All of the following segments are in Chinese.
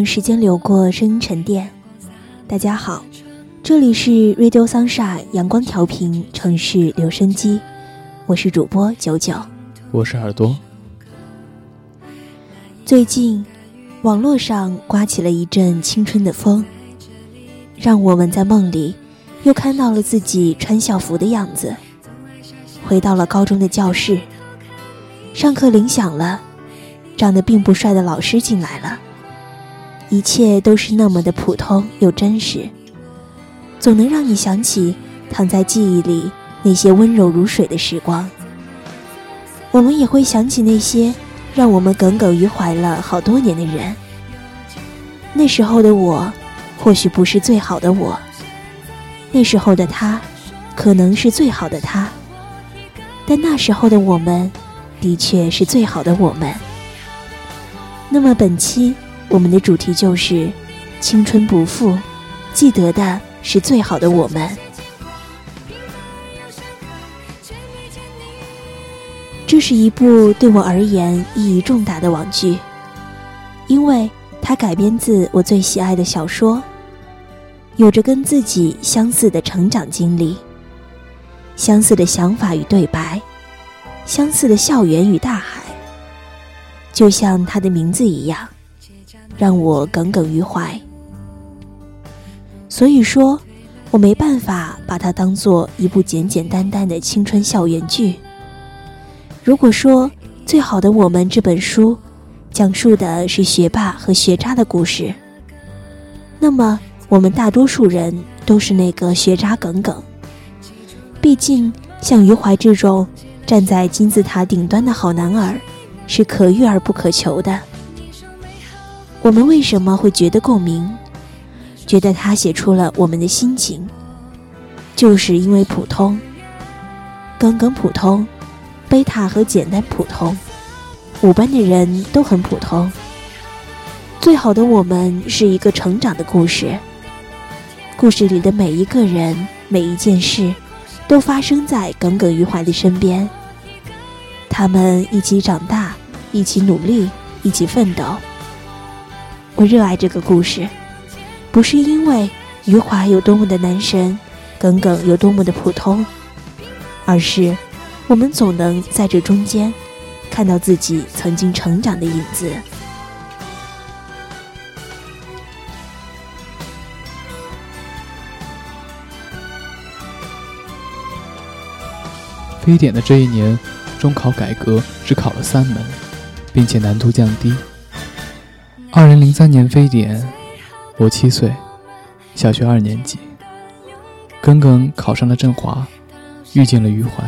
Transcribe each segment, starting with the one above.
让时间流过，声音沉淀。大家好，这里是 Radio Sunshine 阳光调频城市留声机，我是主播九九，我是耳朵。最近，网络上刮起了一阵青春的风，让我们在梦里又看到了自己穿校服的样子，回到了高中的教室，上课铃响了，长得并不帅的老师进来了。一切都是那么的普通又真实，总能让你想起躺在记忆里那些温柔如水的时光。我们也会想起那些让我们耿耿于怀了好多年的人。那时候的我，或许不是最好的我；那时候的他，可能是最好的他。但那时候的我们，的确是最好的我们。那么本期。我们的主题就是青春不负，记得的是最好的我们。这是一部对我而言意义重大的网剧，因为它改编自我最喜爱的小说，有着跟自己相似的成长经历，相似的想法与对白，相似的校园与大海，就像它的名字一样。让我耿耿于怀，所以说，我没办法把它当做一部简简单单的青春校园剧。如果说《最好的我们》这本书讲述的是学霸和学渣的故事，那么我们大多数人都是那个学渣耿耿。毕竟，像余淮这种站在金字塔顶端的好男儿，是可遇而不可求的。我们为什么会觉得共鸣？觉得他写出了我们的心情，就是因为普通，耿耿普通，贝塔和简单普通，五班的人都很普通。最好的我们是一个成长的故事，故事里的每一个人、每一件事，都发生在耿耿于怀的身边。他们一起长大，一起努力，一起奋斗。我热爱这个故事，不是因为余华有多么的男神，耿耿有多么的普通，而是我们总能在这中间看到自己曾经成长的影子。非典的这一年，中考改革只考了三门，并且难度降低。二零零三年非典，我七岁，小学二年级。耿耿考上了振华，遇见了余淮。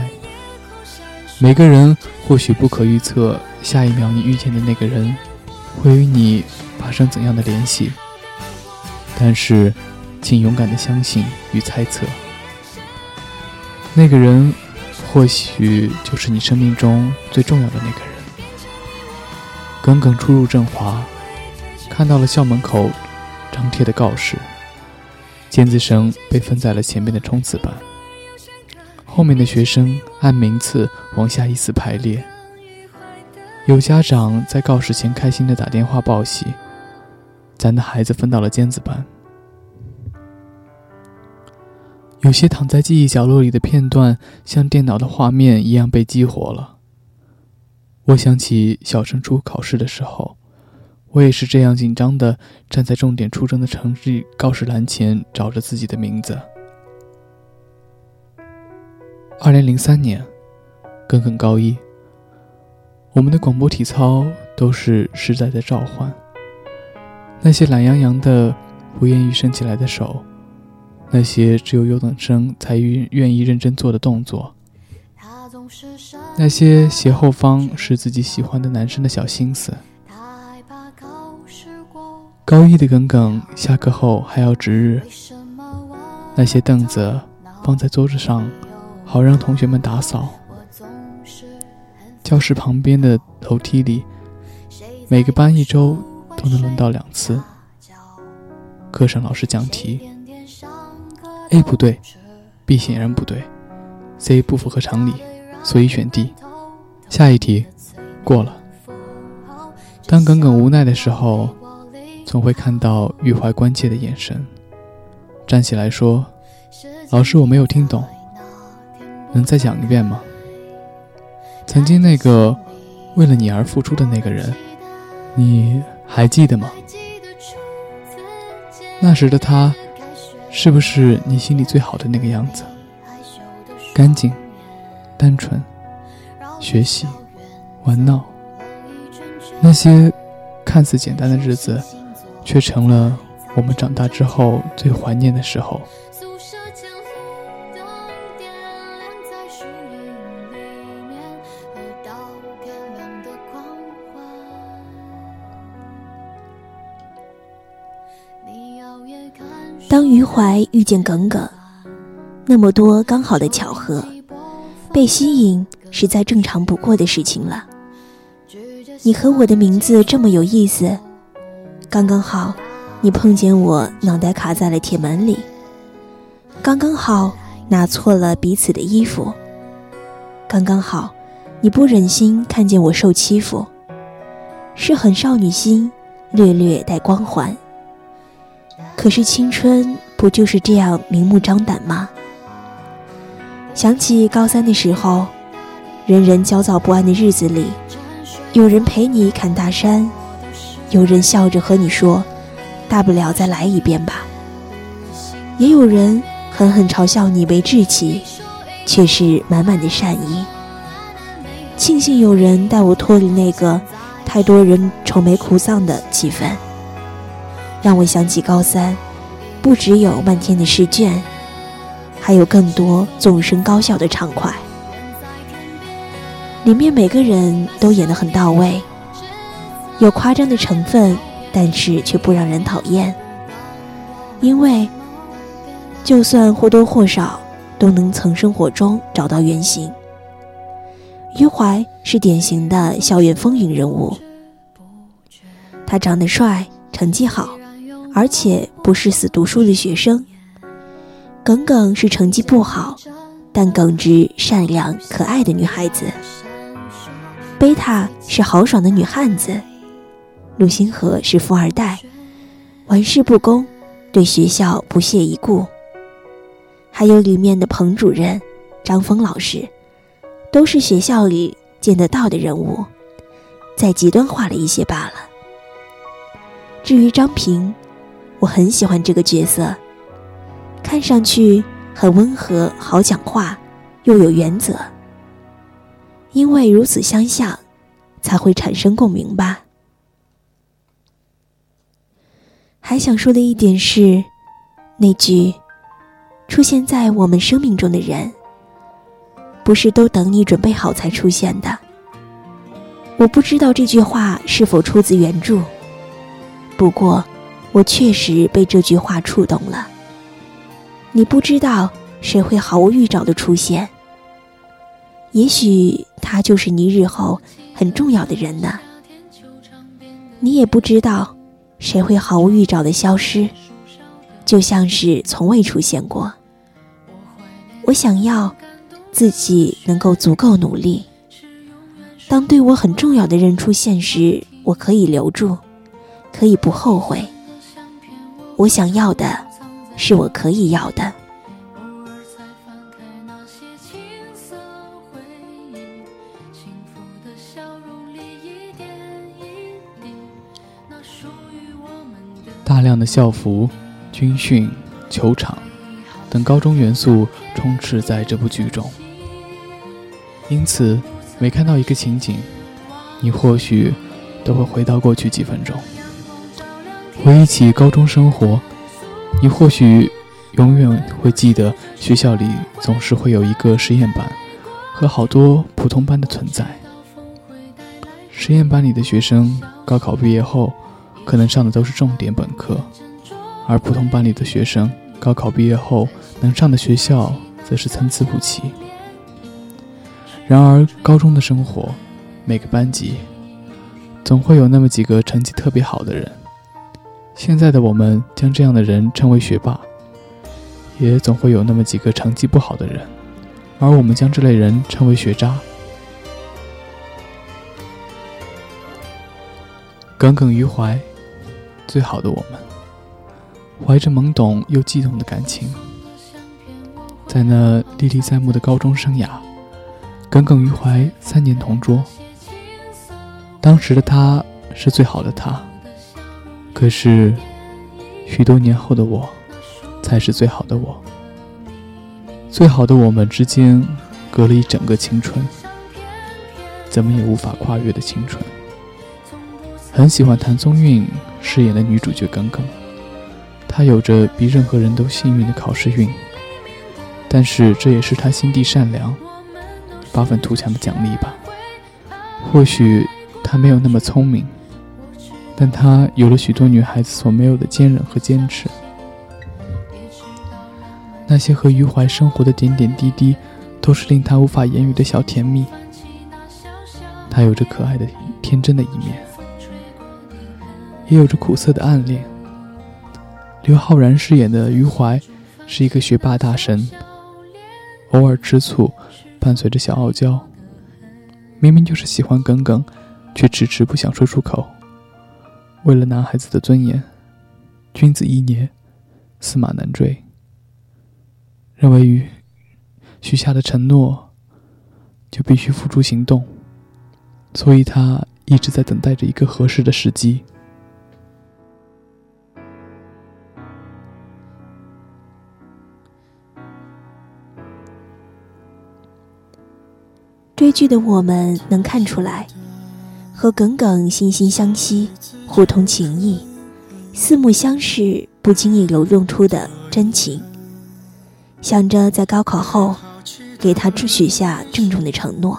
每个人或许不可预测下一秒你遇见的那个人会与你发生怎样的联系，但是，请勇敢的相信与猜测，那个人或许就是你生命中最重要的那个人。耿耿初入振华。看到了校门口张贴的告示，尖子生被分在了前面的冲刺班，后面的学生按名次往下依次排列。有家长在告示前开心地打电话报喜，咱的孩子分到了尖子班。有些躺在记忆角落里的片段，像电脑的画面一样被激活了。我想起小升初考试的时候，我也是这样紧张的站在重点出征的成绩告示栏前，找着自己的名字。二零零三年，耿耿高一。我们的广播体操都是时代的召唤。那些懒洋洋的、不愿意伸起来的手，那些只有优等生才愿意认真做的动作，那些斜后方是自己喜欢的男生的小心思。高一的耿耿下课后还要值日，那些凳子放在桌子上，好让同学们打扫。教室旁边的楼梯里，每个班一周都能轮到两次。课上老师讲题，A 不对，B 显然不对，C 不符合常理，所以选 D。下一题，过了。当耿耿无奈的时候，总会看到郁怀关切的眼神，站起来说：“老师，我没有听懂，能再讲一遍吗？”曾经那个为了你而付出的那个人，你还记得吗？那时的他，是不是你心里最好的那个样子？干净、单纯、学习、玩闹，那些看似简单的日子，却成了我们长大之后最怀念的时候。当余淮遇见耿耿，那么多刚好的巧合，被吸引是再正常不过的事情了。你和我的名字这么有意思，刚刚好，你碰见我脑袋卡在了铁门里，刚刚好拿错了彼此的衣服，刚刚好，你不忍心看见我受欺负，是很少女心，略略带光环。可是青春不就是这样明目张胆吗？想起高三的时候，人人焦躁不安的日子里，有人陪你砍大山，有人笑着和你说：“大不了再来一遍吧。”也有人狠狠嘲笑你没志气，却是满满的善意。庆幸有人带我脱离那个太多人愁眉苦丧的气氛。让我想起高三，不只有漫天的试卷，还有更多纵声高笑的畅快。里面每个人都演得很到位，有夸张的成分，但是却不让人讨厌。因为，就算或多或少都能从生活中找到原型。余淮是典型的校园风云人物，他长得帅，成绩好。而且不是死读书的学生。耿耿是成绩不好，但耿直、善良、可爱的女孩子。贝塔是豪爽的女汉子。陆星河是富二代，玩世不恭，对学校不屑一顾。还有里面的彭主任、张峰老师，都是学校里见得到的人物，再极端化了一些罢了。至于张平。我很喜欢这个角色，看上去很温和、好讲话，又有原则。因为如此相像，才会产生共鸣吧。还想说的一点是，那句“出现在我们生命中的人，不是都等你准备好才出现的。”我不知道这句话是否出自原著，不过。我确实被这句话触动了。你不知道谁会毫无预兆的出现，也许他就是你日后很重要的人呢。你也不知道谁会毫无预兆的消失，就像是从未出现过。我想要自己能够足够努力。当对我很重要的人出现时，我可以留住，可以不后悔。我想要的，是我可以要的。大量的校服、军训、球场等高中元素充斥在这部剧中，因此每看到一个情景，你或许都会回到过去几分钟，回忆起高中生活。你或许永远会记得学校里总是会有一个实验班和好多普通班的存在。实验班里的学生高考毕业后。可能上的都是重点本科，而普通班里的学生高考毕业后能上的学校则是参差不齐。然而，高中的生活，每个班级总会有那么几个成绩特别好的人。现在的我们将这样的人称为学霸，也总会有那么几个成绩不好的人，而我们将这类人称为学渣。耿耿于怀。最好的我们，怀着懵懂又悸动的感情，在那历历在目的高中生涯，耿耿于怀三年同桌。当时的他是最好的他，可是许多年后的我，才是最好的我。最好的我们之间，隔了一整个青春，怎么也无法跨越的青春。很喜欢谭松韵饰演的女主角耿耿，她有着比任何人都幸运的考试运，但是这也是她心地善良、发愤图强的奖励吧。或许她没有那么聪明，但她有了许多女孩子所没有的坚韧和坚持。那些和余淮生活的点点滴滴，都是令她无法言语的小甜蜜。她有着可爱的、天真的一面。也有着苦涩的暗恋。刘昊然饰演的余淮是一个学霸大神，偶尔吃醋，伴随着小傲娇。明明就是喜欢耿耿，却迟迟不想说出口。为了男孩子的尊严，君子一年，驷马难追。认为于许下的承诺，就必须付诸行动，所以他一直在等待着一个合适的时机。剧的我们能看出来，和耿耿惺惺相惜，互通情谊，四目相视，不经意流露出的真情。想着在高考后给他许下郑重的承诺，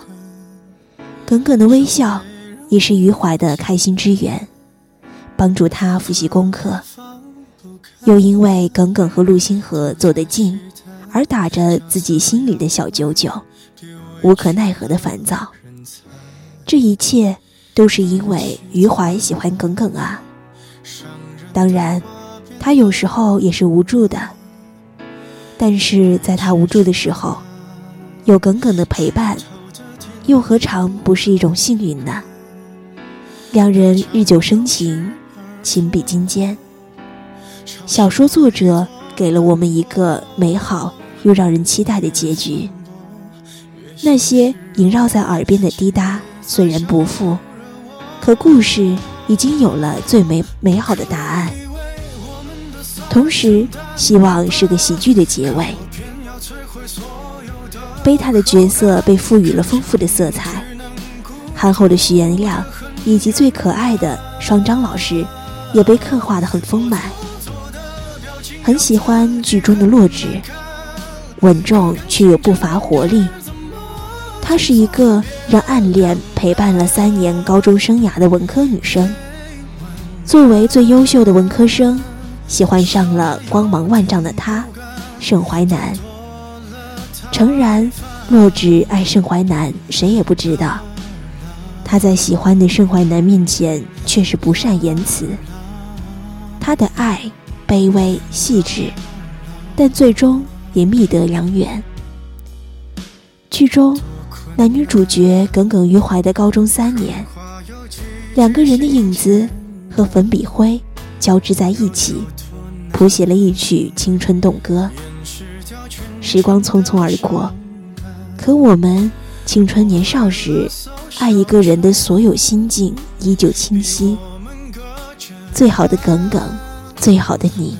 耿耿的微笑也是余淮的开心之源，帮助他复习功课，又因为耿耿和陆星河走得近，而打着自己心里的小九九。无可奈何的烦躁，这一切都是因为余淮喜欢耿耿啊。当然，他有时候也是无助的，但是在他无助的时候，有耿耿的陪伴，又何尝不是一种幸运呢？两人日久生情，情比金坚。小说作者给了我们一个美好又让人期待的结局。那些萦绕在耳边的滴答虽然不复，可故事已经有了最美美好的答案。同时，希望是个喜剧的结尾。贝塔的角色被赋予了丰富的色彩，憨厚的徐元亮以及最可爱的双张老师也被刻画的很丰满。很喜欢剧中的洛枳，稳重却又不乏活力。她是一个让暗恋陪伴了三年高中生涯的文科女生。作为最优秀的文科生，喜欢上了光芒万丈的他，盛淮南。诚然，洛枳爱盛淮南，谁也不知道。他在喜欢的盛淮南面前却是不善言辞。他的爱卑微细致，但最终也觅得良缘。剧中男女主角耿耿于怀的高中三年，两个人的影子和粉笔灰交织在一起，谱写了一曲青春动歌。时光匆匆而过，可我们青春年少时爱一个人的所有心境依旧清晰。最好的耿耿，最好的你，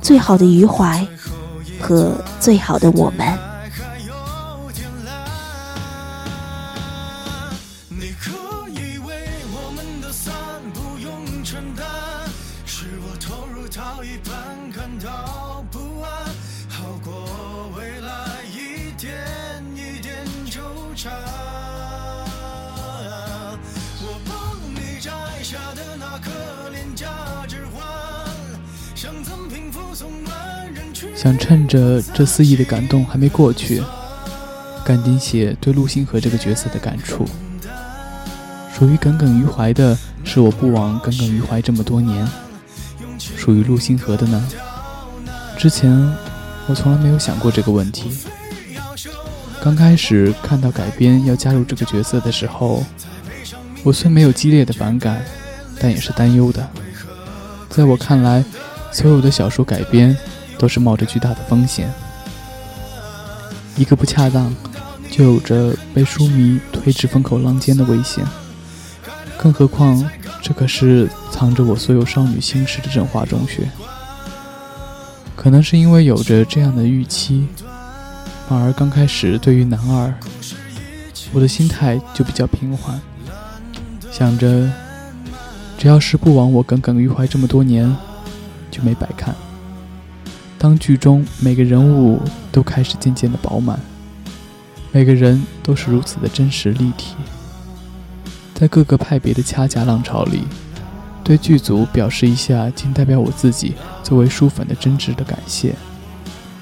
最好的余淮，和最好的我们。想趁着这肆意的感动还没过去，赶紧写对陆星河这个角色的感触。属于耿耿于怀的是我不枉耿耿于怀这么多年。属于陆星河的呢？之前我从来没有想过这个问题。刚开始看到改编要加入这个角色的时候，我虽没有激烈的反感，但也是担忧的。在我看来，所有的小说改编。都是冒着巨大的风险，一个不恰当，就有着被书迷推至风口浪尖的危险。更何况，这可是藏着我所有少女心事的振华中学。可能是因为有着这样的预期，反而刚开始对于男二，我的心态就比较平缓，想着只要是不枉我耿耿于怀这么多年，就没白看。当剧中每个人物都开始渐渐的饱满，每个人都是如此的真实立体，在各个派别的掐架浪潮里，对剧组表示一下，仅代表我自己作为书粉的真挚的感谢，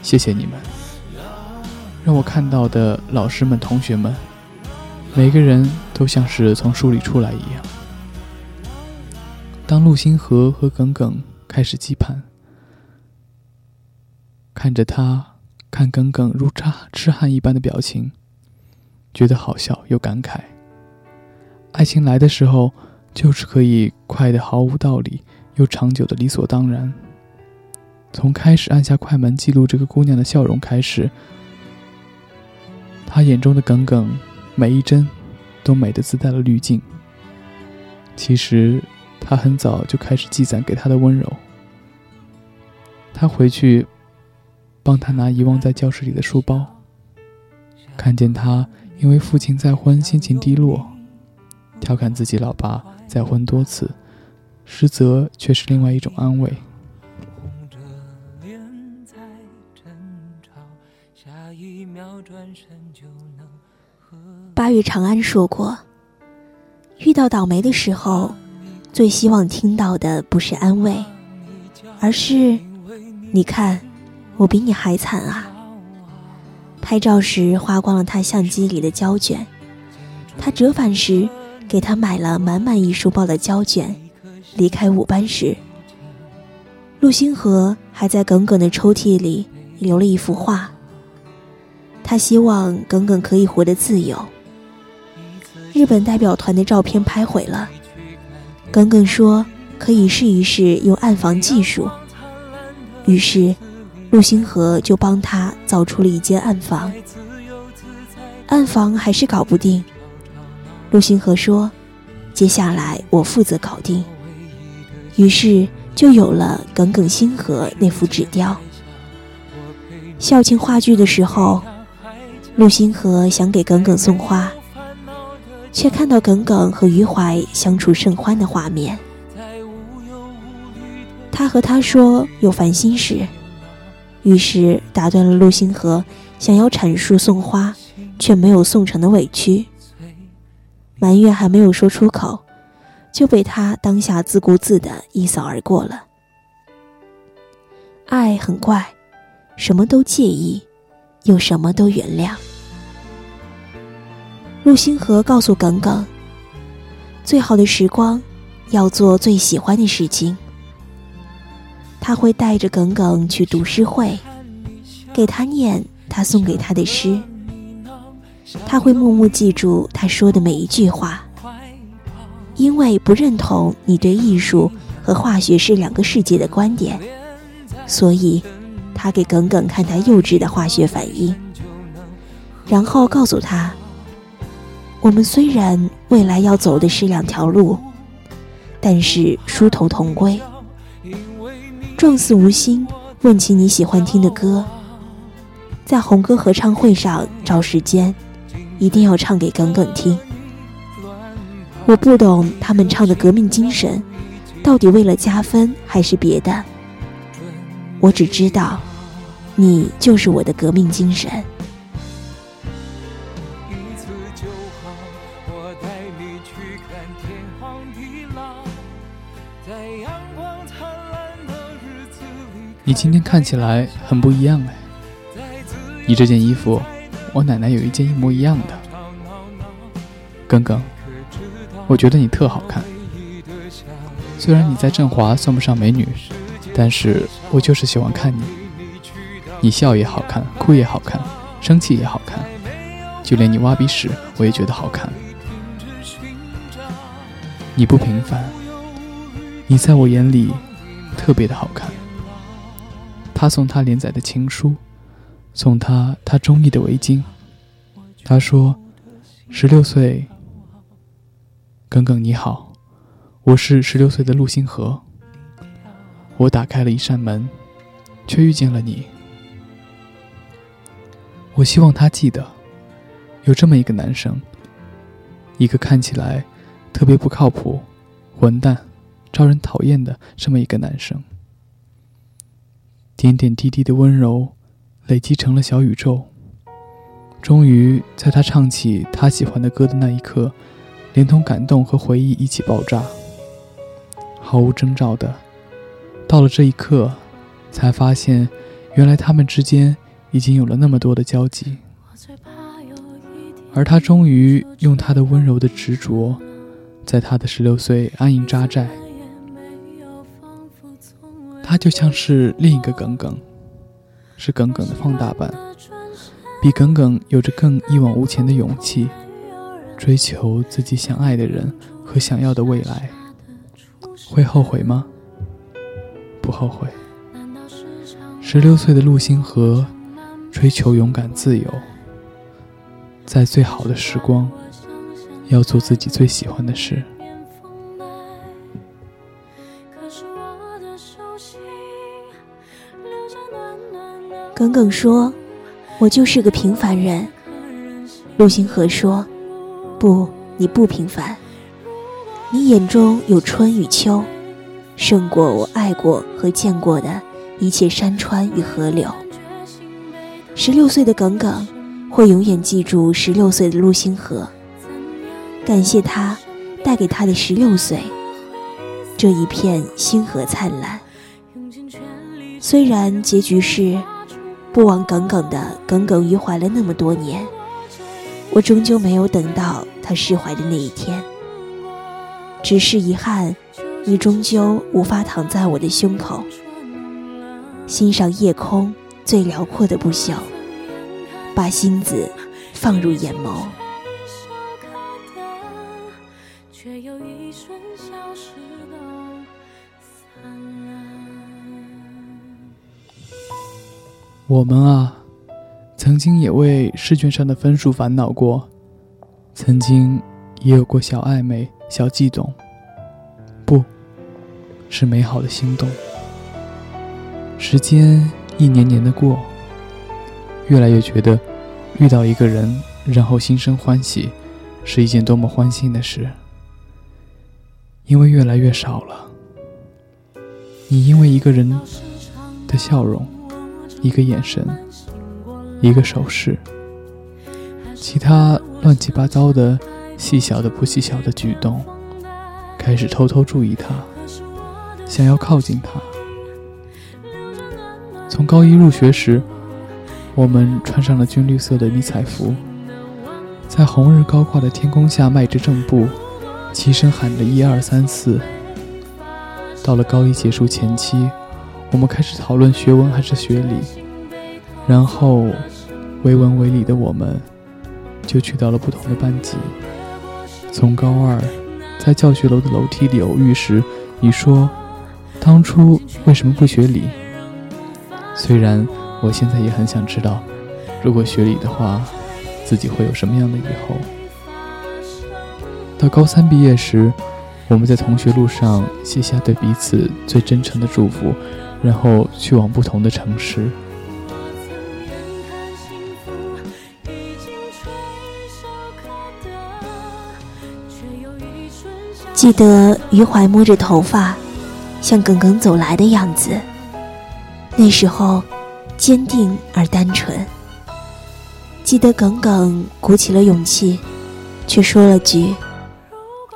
谢谢你们，让我看到的老师们、同学们，每个人都像是从书里出来一样。当陆星河和耿耿开始期盼。看着他，看耿耿如痴痴汉一般的表情，觉得好笑又感慨。爱情来的时候，就是可以快的毫无道理，又长久的理所当然。从开始按下快门记录这个姑娘的笑容开始，他眼中的耿耿，每一帧都美的自带了滤镜。其实，他很早就开始积攒给她的温柔。他回去。帮他拿遗忘在教室里的书包，看见他因为父亲再婚心情低落，调侃自己老爸再婚多次，实则却是另外一种安慰。八月长安说过，遇到倒霉的时候，最希望听到的不是安慰，而是你看。我比你还惨啊！拍照时花光了他相机里的胶卷，他折返时给他买了满满一书包的胶卷。离开五班时，陆星河还在耿耿的抽屉里留了一幅画。他希望耿耿可以活得自由。日本代表团的照片拍毁了，耿耿说可以试一试用暗房技术，于是。陆星河就帮他造出了一间暗房，暗房还是搞不定。陆星河说：“接下来我负责搞定。”于是就有了《耿耿星河》那幅纸雕。校庆话剧的时候，陆星河想给耿耿送花，却看到耿耿和余淮相处甚欢的画面。他和他说有烦心事。于是打断了陆星河想要阐述送花却没有送成的委屈，埋怨还没有说出口，就被他当下自顾自的一扫而过了。爱很怪，什么都介意，又什么都原谅。陆星河告诉耿耿，最好的时光，要做最喜欢的事情。他会带着耿耿去读诗会，给他念他送给他的诗。他会默默记住他说的每一句话，因为不认同你对艺术和化学是两个世界的观点，所以他给耿耿看他幼稚的化学反应，然后告诉他：我们虽然未来要走的是两条路，但是殊途同归。撞死无心，问起你喜欢听的歌，在红歌合唱会上找时间，一定要唱给耿耿听。我不懂他们唱的革命精神，到底为了加分还是别的？我只知道，你就是我的革命精神。在阳光灿烂你今天看起来很不一样哎！你这件衣服，我奶奶有一件一模一样的。耿耿，我觉得你特好看。虽然你在振华算不上美女，但是我就是喜欢看你。你笑也好看，哭也好看，生气也好看，就连你挖鼻屎我也觉得好看。你不平凡，你在我眼里特别的好看。他送他连载的情书，送他他中意的围巾。他说：“十六岁，耿耿你好，我是十六岁的陆星河。我打开了一扇门，却遇见了你。我希望他记得，有这么一个男生，一个看起来特别不靠谱、混蛋、招人讨厌的这么一个男生。”点点滴滴的温柔，累积成了小宇宙。终于，在他唱起他喜欢的歌的那一刻，连同感动和回忆一起爆炸。毫无征兆的，到了这一刻，才发现，原来他们之间已经有了那么多的交集。而他终于用他的温柔的执着，在他的十六岁安营扎寨。他就像是另一个耿耿，是耿耿的放大版，比耿耿有着更一往无前的勇气，追求自己想爱的人和想要的未来。会后悔吗？不后悔。十六岁的陆星河，追求勇敢自由，在最好的时光，要做自己最喜欢的事。耿耿说：“我就是个平凡人。”陆星河说：“不，你不平凡。你眼中有春与秋，胜过我爱过和见过的一切山川与河流。”十六岁的耿耿会永远记住十六岁的陆星河，感谢他带给他的十六岁这一片星河灿烂。虽然结局是。不枉耿耿的耿耿于怀了那么多年，我终究没有等到他释怀的那一天。只是遗憾，你终究无法躺在我的胸口，欣赏夜空最辽阔的不朽，把心子放入眼眸。却有一瞬消失都散了我们啊，曾经也为试卷上的分数烦恼过，曾经也有过小暧昧、小悸动，不是美好的心动。时间一年年的过，越来越觉得遇到一个人，然后心生欢喜，是一件多么欢欣的事。因为越来越少了，你因为一个人的笑容。一个眼神，一个手势，其他乱七八糟的、细小的不细小的举动，开始偷偷注意他，想要靠近他。从高一入学时，我们穿上了军绿色的迷彩服，在红日高挂的天空下迈着正步，齐声喊着一二三四。到了高一结束前期。我们开始讨论学文还是学理，然后为文为理的我们就去到了不同的班级。从高二在教学楼的楼梯里偶遇时，你说当初为什么不学理？虽然我现在也很想知道，如果学理的话，自己会有什么样的以后。到高三毕业时，我们在同学录上写下对彼此最真诚的祝福。然后去往不同的城市。记得余淮摸着头发，向耿耿走来的样子。那时候，坚定而单纯。记得耿耿鼓起了勇气，却说了句：“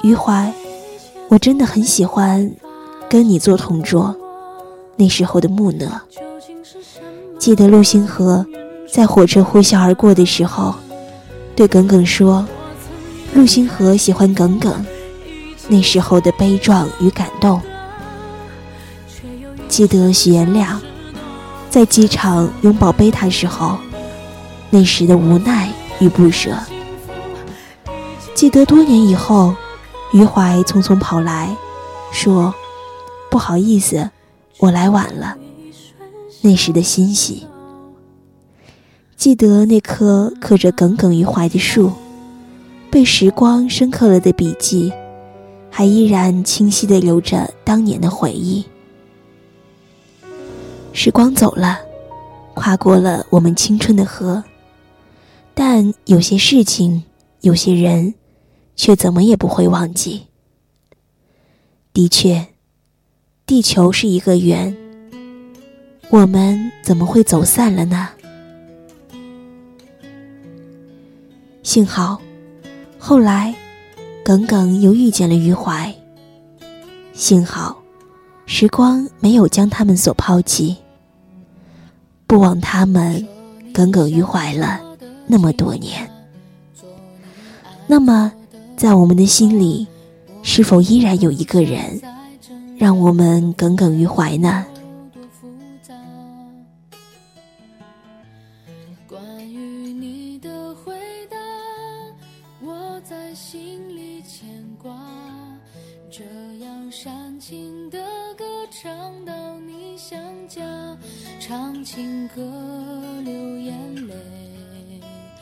余淮，我真的很喜欢跟你做同桌。”那时候的木讷，记得陆星河在火车呼啸而过的时候，对耿耿说：“陆星河喜欢耿耿。”那时候的悲壮与感动。记得许颜亮在机场拥抱贝塔时候，那时的无奈与不舍。记得多年以后，余淮匆匆跑来，说：“不好意思。”我来晚了，那时的欣喜。记得那棵刻着耿耿于怀的树，被时光深刻了的笔记，还依然清晰的留着当年的回忆。时光走了，跨过了我们青春的河，但有些事情，有些人，却怎么也不会忘记。的确。地球是一个圆，我们怎么会走散了呢？幸好，后来，耿耿又遇见了余淮。幸好，时光没有将他们所抛弃。不枉他们耿耿于怀了那么多年。那么，在我们的心里，是否依然有一个人？让我们耿耿于怀呢。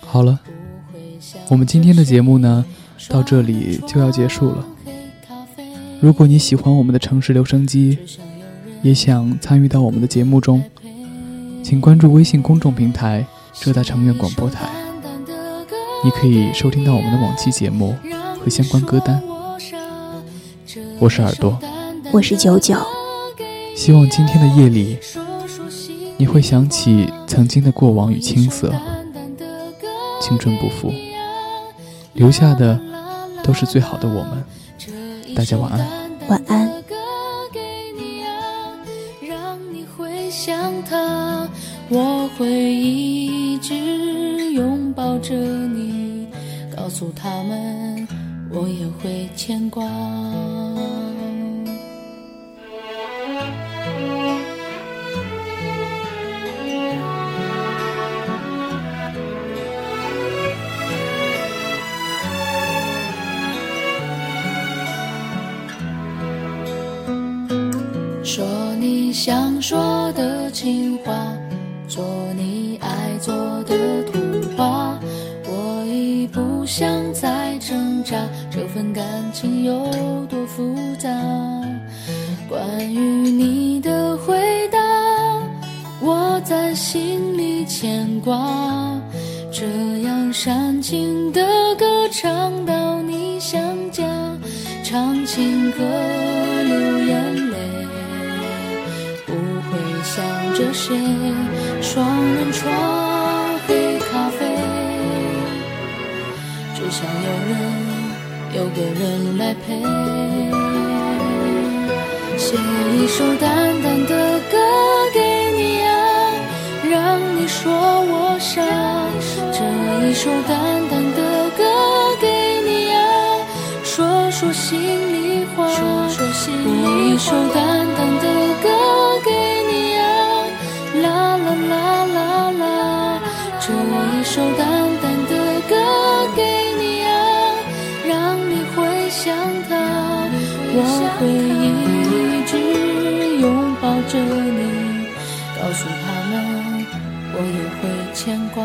好了，我们今天的节目呢，到这里就要结束了。如果你喜欢我们的城市留声机，也想参与到我们的节目中，请关注微信公众平台“浙大成院广播台”，你可以收听到我们的往期节目和相关歌单。我是耳朵，我是九九。希望今天的夜里，你会想起曾经的过往与青涩，青春不复，留下的都是最好的我们。大家晚安，晚安。我会一直拥抱着你，告诉他们，我也会牵挂。想说的情话，做你爱做的童话。我已不想再挣扎，这份感情有多复杂？关于你的回答，我在心里牵挂。这样煽情的歌唱到你想家，唱情歌着谁？双人床，黑咖啡，只想有人，有个人来陪。写一首淡淡的歌给你啊，让你说我傻。这一首淡淡的歌给你啊，说说心里话。说一首淡淡首淡淡的歌给你啊，让你回想他，我会一直拥抱着你，告诉他们我也会牵挂。